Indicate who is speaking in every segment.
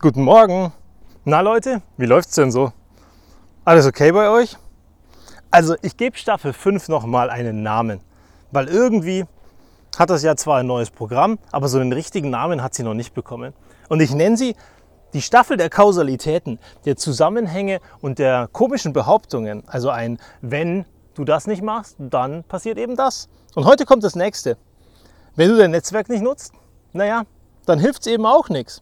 Speaker 1: Guten Morgen. Na Leute, wie läuft's denn so? Alles okay bei euch? Also ich gebe Staffel 5 nochmal einen Namen, weil irgendwie hat das ja zwar ein neues Programm, aber so einen richtigen Namen hat sie noch nicht bekommen. Und ich nenne sie die Staffel der Kausalitäten, der Zusammenhänge und der komischen Behauptungen. Also ein, wenn du das nicht machst, dann passiert eben das. Und heute kommt das nächste. Wenn du dein Netzwerk nicht nutzt, naja, dann hilft es eben auch nichts.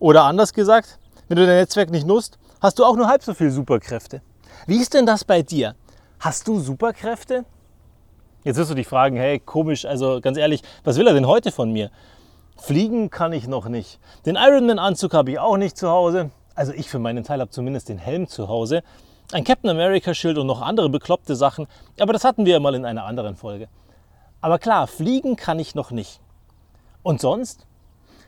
Speaker 1: Oder anders gesagt, wenn du dein Netzwerk nicht nutzt, hast du auch nur halb so viel Superkräfte. Wie ist denn das bei dir? Hast du Superkräfte? Jetzt wirst du dich fragen, hey, komisch, also ganz ehrlich, was will er denn heute von mir? Fliegen kann ich noch nicht. Den Ironman-Anzug habe ich auch nicht zu Hause. Also ich für meinen Teil habe zumindest den Helm zu Hause. Ein Captain America-Schild und noch andere bekloppte Sachen. Aber das hatten wir ja mal in einer anderen Folge. Aber klar, fliegen kann ich noch nicht. Und sonst?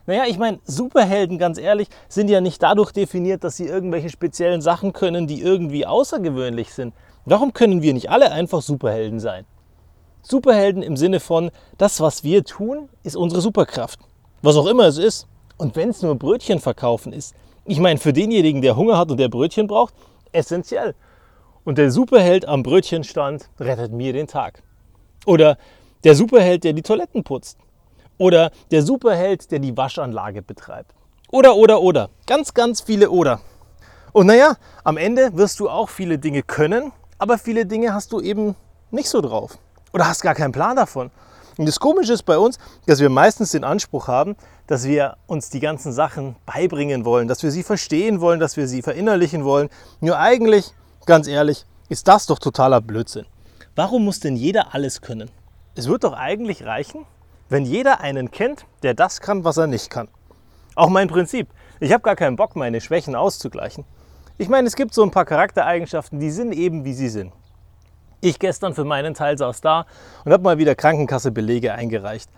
Speaker 1: Naja, ich meine, Superhelden, ganz ehrlich, sind ja nicht dadurch definiert, dass sie irgendwelche speziellen Sachen können, die irgendwie außergewöhnlich sind. Warum können wir nicht alle einfach Superhelden sein? Superhelden im Sinne von, das, was wir tun, ist unsere Superkraft. Was auch immer es ist. Und wenn es nur Brötchen verkaufen ist, ich meine, für denjenigen, der Hunger hat und der Brötchen braucht, essentiell. Und der Superheld am Brötchenstand rettet mir den Tag. Oder der Superheld, der die Toiletten putzt. Oder der Superheld, der die Waschanlage betreibt. Oder, oder, oder. Ganz, ganz viele Oder. Und naja, am Ende wirst du auch viele Dinge können, aber viele Dinge hast du eben nicht so drauf. Oder hast gar keinen Plan davon. Und das Komische ist bei uns, dass wir meistens den Anspruch haben, dass wir uns die ganzen Sachen beibringen wollen, dass wir sie verstehen wollen, dass wir sie verinnerlichen wollen. Nur eigentlich, ganz ehrlich, ist das doch totaler Blödsinn. Warum muss denn jeder alles können? Es wird doch eigentlich reichen, wenn jeder einen kennt, der das kann, was er nicht kann. Auch mein Prinzip. Ich habe gar keinen Bock, meine Schwächen auszugleichen. Ich meine, es gibt so ein paar Charaktereigenschaften, die sind eben, wie sie sind. Ich gestern für meinen Teil saß da und habe mal wieder Krankenkassebelege eingereicht,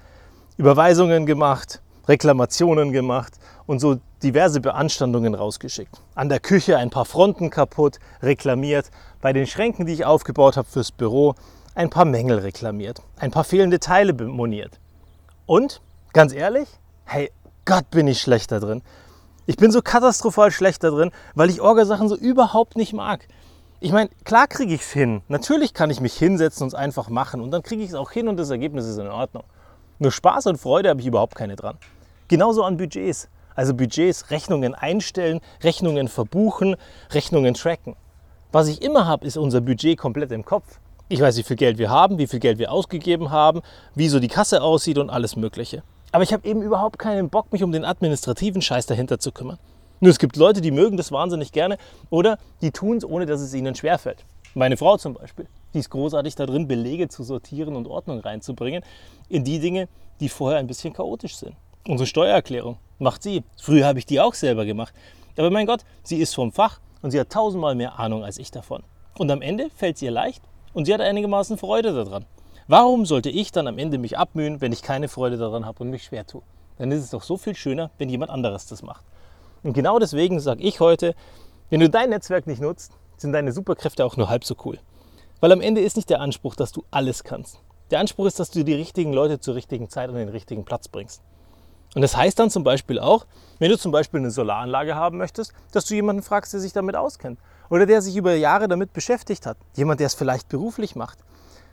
Speaker 1: Überweisungen gemacht, Reklamationen gemacht und so diverse Beanstandungen rausgeschickt. An der Küche ein paar Fronten kaputt, reklamiert, bei den Schränken, die ich aufgebaut habe fürs Büro, ein paar Mängel reklamiert, ein paar fehlende Teile moniert. Und, ganz ehrlich, hey, Gott bin ich schlecht da drin. Ich bin so katastrophal schlecht da drin, weil ich Orgasachen so überhaupt nicht mag. Ich meine, klar kriege ich es hin. Natürlich kann ich mich hinsetzen und es einfach machen. Und dann kriege ich es auch hin und das Ergebnis ist in Ordnung. Nur Spaß und Freude habe ich überhaupt keine dran. Genauso an Budgets. Also Budgets, Rechnungen einstellen, Rechnungen verbuchen, Rechnungen tracken. Was ich immer habe, ist unser Budget komplett im Kopf. Ich weiß, wie viel Geld wir haben, wie viel Geld wir ausgegeben haben, wie so die Kasse aussieht und alles Mögliche. Aber ich habe eben überhaupt keinen Bock, mich um den administrativen Scheiß dahinter zu kümmern. Nur es gibt Leute, die mögen das wahnsinnig gerne oder die tun es, ohne dass es ihnen schwerfällt. Meine Frau zum Beispiel, die ist großartig darin, Belege zu sortieren und Ordnung reinzubringen in die Dinge, die vorher ein bisschen chaotisch sind. Unsere Steuererklärung macht sie. Früher habe ich die auch selber gemacht. Aber mein Gott, sie ist vom Fach und sie hat tausendmal mehr Ahnung als ich davon. Und am Ende fällt es ihr leicht und sie hat einigermaßen Freude daran. Warum sollte ich dann am Ende mich abmühen, wenn ich keine Freude daran habe und mich schwer tue? Dann ist es doch so viel schöner, wenn jemand anderes das macht. Und genau deswegen sage ich heute, wenn du dein Netzwerk nicht nutzt, sind deine Superkräfte auch nur halb so cool. Weil am Ende ist nicht der Anspruch, dass du alles kannst. Der Anspruch ist, dass du die richtigen Leute zur richtigen Zeit an den richtigen Platz bringst. Und das heißt dann zum Beispiel auch, wenn du zum Beispiel eine Solaranlage haben möchtest, dass du jemanden fragst, der sich damit auskennt. Oder der sich über Jahre damit beschäftigt hat. Jemand, der es vielleicht beruflich macht.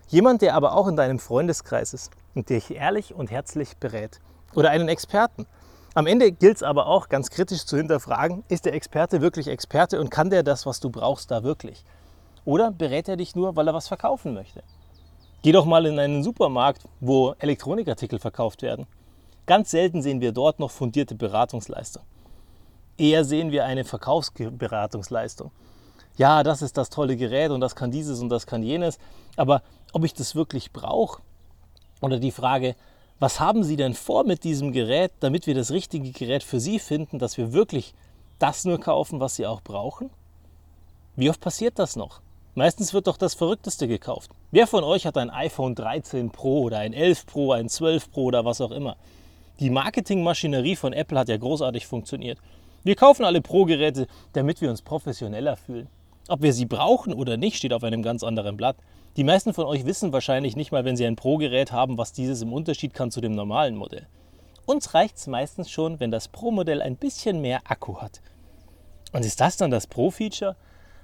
Speaker 1: Jemand, der aber auch in deinem Freundeskreis ist und dich ehrlich und herzlich berät. Oder einen Experten. Am Ende gilt es aber auch ganz kritisch zu hinterfragen, ist der Experte wirklich Experte und kann der das, was du brauchst, da wirklich? Oder berät er dich nur, weil er was verkaufen möchte? Geh doch mal in einen Supermarkt, wo Elektronikartikel verkauft werden. Ganz selten sehen wir dort noch fundierte Beratungsleistung. Eher sehen wir eine Verkaufsberatungsleistung. Ja, das ist das tolle Gerät und das kann dieses und das kann jenes, aber ob ich das wirklich brauche? Oder die Frage, was haben Sie denn vor mit diesem Gerät, damit wir das richtige Gerät für Sie finden, dass wir wirklich das nur kaufen, was Sie auch brauchen? Wie oft passiert das noch? Meistens wird doch das Verrückteste gekauft. Wer von euch hat ein iPhone 13 Pro oder ein 11 Pro, ein 12 Pro oder was auch immer? Die Marketingmaschinerie von Apple hat ja großartig funktioniert. Wir kaufen alle Pro-Geräte, damit wir uns professioneller fühlen. Ob wir sie brauchen oder nicht, steht auf einem ganz anderen Blatt. Die meisten von euch wissen wahrscheinlich nicht mal, wenn sie ein Pro-Gerät haben, was dieses im Unterschied kann zu dem normalen Modell. Uns reicht es meistens schon, wenn das Pro-Modell ein bisschen mehr Akku hat. Und ist das dann das Pro-Feature?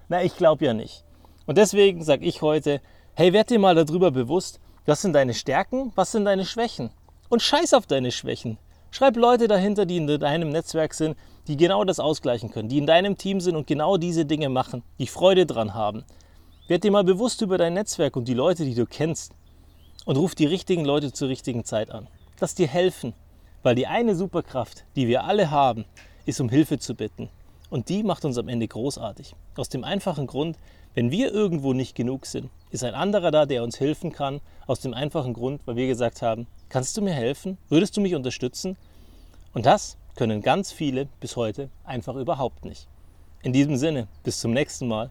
Speaker 1: Na, ich glaube ja nicht. Und deswegen sage ich heute, hey, werd dir mal darüber bewusst, was sind deine Stärken, was sind deine Schwächen. Und scheiß auf deine Schwächen. Schreib Leute dahinter, die in deinem Netzwerk sind, die genau das ausgleichen können, die in deinem Team sind und genau diese Dinge machen, die Freude dran haben. Werd dir mal bewusst über dein Netzwerk und die Leute, die du kennst. Und ruf die richtigen Leute zur richtigen Zeit an. Lass dir helfen. Weil die eine Superkraft, die wir alle haben, ist um Hilfe zu bitten. Und die macht uns am Ende großartig. Aus dem einfachen Grund, wenn wir irgendwo nicht genug sind, ist ein anderer da, der uns helfen kann. Aus dem einfachen Grund, weil wir gesagt haben, kannst du mir helfen? Würdest du mich unterstützen? Und das können ganz viele bis heute einfach überhaupt nicht. In diesem Sinne, bis zum nächsten Mal